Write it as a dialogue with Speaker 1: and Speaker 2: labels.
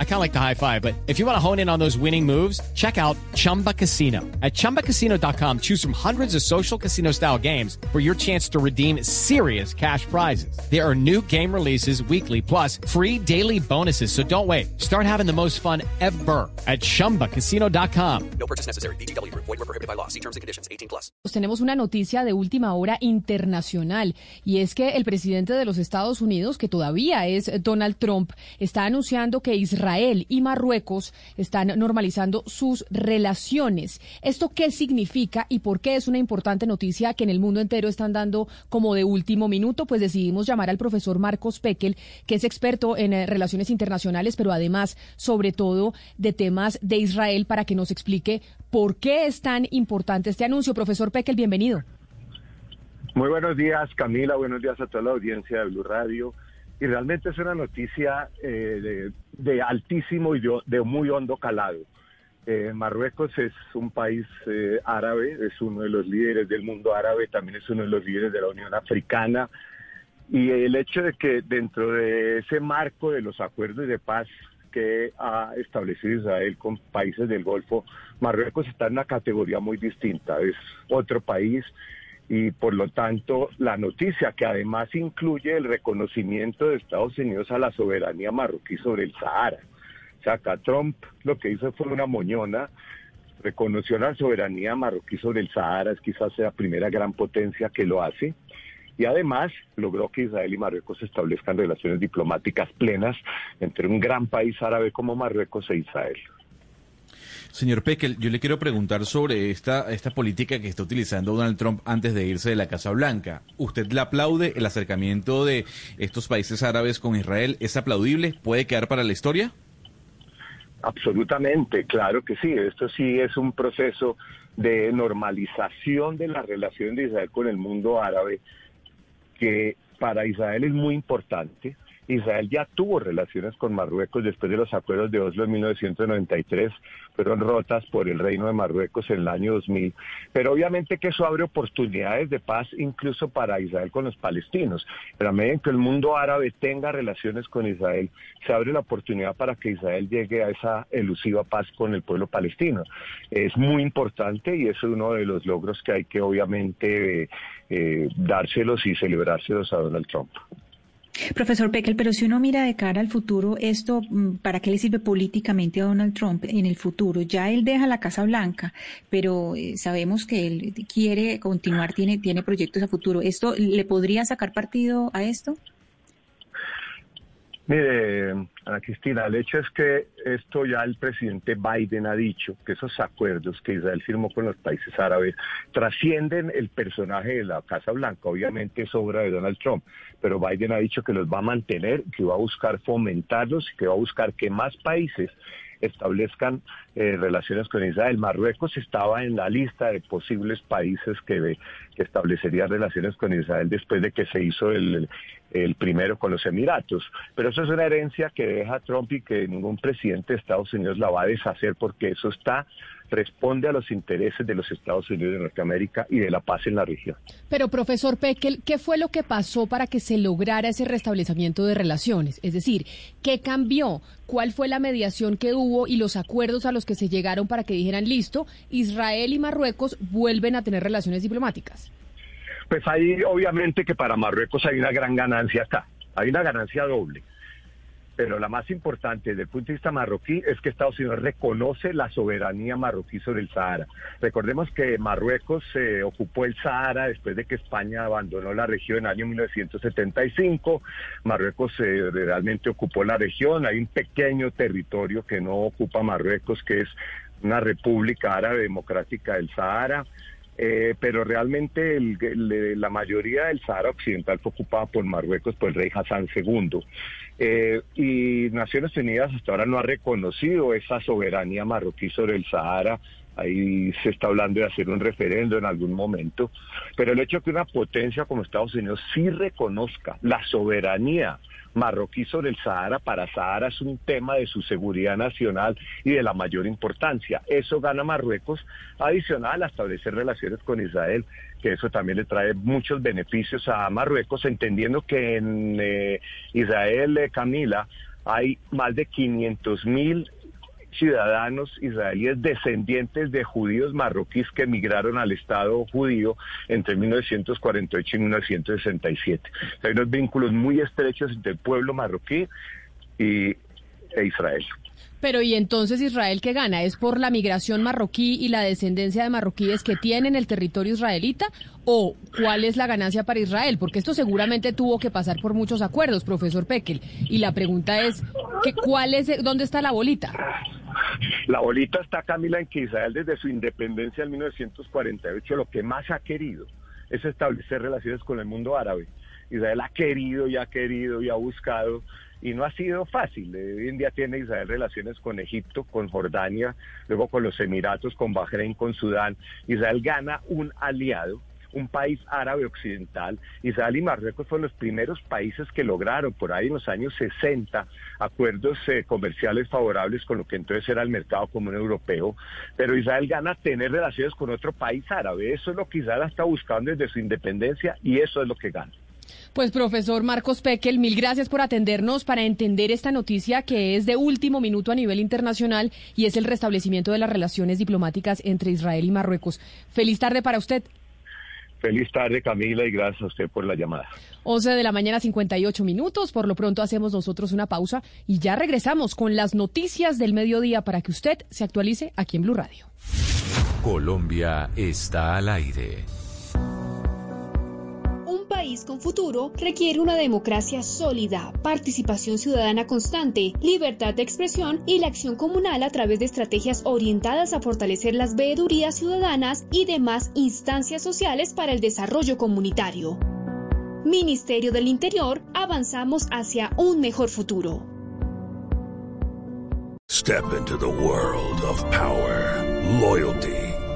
Speaker 1: I kind of like the high five, but if you want to hone in on those winning moves, check out Chumba Casino. At ChumbaCasino.com, choose from hundreds of social casino style games for your chance to redeem serious cash prizes. There are new game releases weekly, plus free daily bonuses. So don't wait. Start having the most fun ever at ChumbaCasino.com.
Speaker 2: No purchase necessary. BGW. Void were prohibited by law. See terms and conditions. 18 plus.
Speaker 3: Tenemos una noticia de última hora internacional y es que el presidente de los Estados Unidos, que todavía es Donald Trump, está anunciando que Israel y Marruecos están normalizando sus relaciones. ¿Esto qué significa y por qué es una importante noticia que en el mundo entero están dando como de último minuto? Pues decidimos llamar al profesor Marcos Pekel, que es experto en eh, relaciones internacionales, pero además, sobre todo, de temas de Israel, para que nos explique por qué es tan importante este anuncio. Profesor Pekel, bienvenido.
Speaker 4: Muy buenos días, Camila. Buenos días a toda la audiencia de Blue Radio y realmente es una noticia eh, de, altísimo y de, muy hondo calado. Eh, Marruecos es un país eh, árabe, es uno de los líderes del mundo árabe, también es uno de los líderes de la Unión Africana. Y el hecho de que dentro de ese marco de los acuerdos de paz que ha establecido Israel con países del Golfo, Marruecos está en una categoría muy distinta. Es otro país y por lo tanto la noticia que además incluye el reconocimiento de Estados Unidos a la soberanía marroquí sobre el Sahara. O sea, acá Trump lo que hizo fue una moñona, reconoció la soberanía marroquí sobre el Sahara, es quizás la primera gran potencia que lo hace, y además logró que Israel y Marruecos establezcan relaciones diplomáticas plenas entre un gran país árabe como Marruecos e Israel.
Speaker 5: Señor Pekel, yo le quiero preguntar sobre esta, esta política que está utilizando Donald Trump antes de irse de la Casa Blanca. ¿Usted le aplaude el acercamiento de estos países árabes con Israel? ¿Es aplaudible? ¿Puede quedar para la historia?
Speaker 4: Absolutamente, claro que sí. Esto sí es un proceso de normalización de la relación de Israel con el mundo árabe que para Israel es muy importante Israel ya tuvo relaciones con Marruecos después de los acuerdos de Oslo en 1993, fueron rotas por el Reino de Marruecos en el año 2000, pero obviamente que eso abre oportunidades de paz incluso para Israel con los palestinos. Pero a medida que el mundo árabe tenga relaciones con Israel, se abre la oportunidad para que Israel llegue a esa elusiva paz con el pueblo palestino. Es muy importante y es uno de los logros que hay que obviamente eh, dárselos y celebrárselos a Donald Trump.
Speaker 6: Profesor Peckel, pero si uno mira de cara al futuro, ¿esto mm, para qué le sirve políticamente a Donald Trump en el futuro? Ya él deja la Casa Blanca, pero eh, sabemos que él quiere continuar, tiene, tiene proyectos a futuro. ¿Esto le podría sacar partido a esto?
Speaker 4: Mire, Ana Cristina, el hecho es que esto ya el presidente Biden ha dicho, que esos acuerdos que Israel firmó con los países árabes trascienden el personaje de la Casa Blanca. Obviamente es obra de Donald Trump, pero Biden ha dicho que los va a mantener, que va a buscar fomentarlos, que va a buscar que más países establezcan eh, relaciones con Israel. Marruecos estaba en la lista de posibles países que, establecerían relaciones con Israel después de que se hizo el, el primero con los Emiratos. Pero eso es una herencia que deja Trump y que ningún presidente de Estados Unidos la va a deshacer porque eso está responde a los intereses de los Estados Unidos de Norteamérica y de la paz en la región.
Speaker 3: Pero, profesor Pekel, ¿qué fue lo que pasó para que se lograra ese restablecimiento de relaciones? Es decir, ¿qué cambió? ¿Cuál fue la mediación que hubo y los acuerdos a los que se llegaron para que dijeran, listo, Israel y Marruecos vuelven a tener relaciones diplomáticas?
Speaker 4: Pues ahí obviamente que para Marruecos hay una gran ganancia acá, hay una ganancia doble. Pero la más importante desde el punto de vista marroquí es que Estados Unidos reconoce la soberanía marroquí sobre el Sahara. Recordemos que Marruecos se ocupó el Sahara después de que España abandonó la región en el año 1975. Marruecos eh, realmente ocupó la región. Hay un pequeño territorio que no ocupa Marruecos, que es una república árabe democrática del Sahara. Eh, pero realmente la mayoría del Sahara Occidental fue ocupada por Marruecos, por el rey Hassan II. Eh, y Naciones Unidas hasta ahora no ha reconocido esa soberanía marroquí sobre el Sahara Ahí se está hablando de hacer un referendo en algún momento. Pero el hecho de que una potencia como Estados Unidos sí reconozca la soberanía marroquí sobre el Sahara para Sahara es un tema de su seguridad nacional y de la mayor importancia. Eso gana Marruecos, adicional a establecer relaciones con Israel, que eso también le trae muchos beneficios a Marruecos, entendiendo que en eh, Israel, eh, Camila, hay más de 500 mil ciudadanos israelíes descendientes de judíos marroquíes que emigraron al Estado judío entre 1948 y 1967. Hay unos vínculos muy estrechos entre el pueblo marroquí y, e Israel.
Speaker 3: Pero ¿y entonces Israel qué gana? ¿Es por la migración marroquí y la descendencia de marroquíes que tienen el territorio israelita? ¿O cuál es la ganancia para Israel? Porque esto seguramente tuvo que pasar por muchos acuerdos, profesor Pekel. Y la pregunta es, ¿qué, cuál es, ¿dónde está la bolita?
Speaker 4: La bolita está, Camila, en que Israel desde su independencia en 1948 lo que más ha querido es establecer relaciones con el mundo árabe. Israel ha querido y ha querido y ha buscado y no ha sido fácil. Hoy en día tiene Israel relaciones con Egipto, con Jordania, luego con los Emiratos, con Bahrein, con Sudán. Israel gana un aliado un país árabe occidental. Israel y Marruecos fueron los primeros países que lograron por ahí en los años 60 acuerdos eh, comerciales favorables con lo que entonces era el mercado común europeo. Pero Israel gana tener relaciones con otro país árabe. Eso es lo que Israel está buscando desde su independencia y eso es lo que gana.
Speaker 3: Pues profesor Marcos Pekel, mil gracias por atendernos para entender esta noticia que es de último minuto a nivel internacional y es el restablecimiento de las relaciones diplomáticas entre Israel y Marruecos. Feliz tarde para usted.
Speaker 4: Feliz tarde, Camila, y gracias a usted por la llamada.
Speaker 3: 11 de la mañana, 58 minutos. Por lo pronto hacemos nosotros una pausa y ya regresamos con las noticias del mediodía para que usted se actualice aquí en Blue Radio.
Speaker 7: Colombia está al aire
Speaker 8: país con futuro requiere una democracia sólida, participación ciudadana constante, libertad de expresión y la acción comunal a través de estrategias orientadas a fortalecer las veedurías ciudadanas y demás instancias sociales para el desarrollo comunitario. Ministerio del Interior, avanzamos hacia un mejor futuro.
Speaker 9: Step into the world of power, loyalty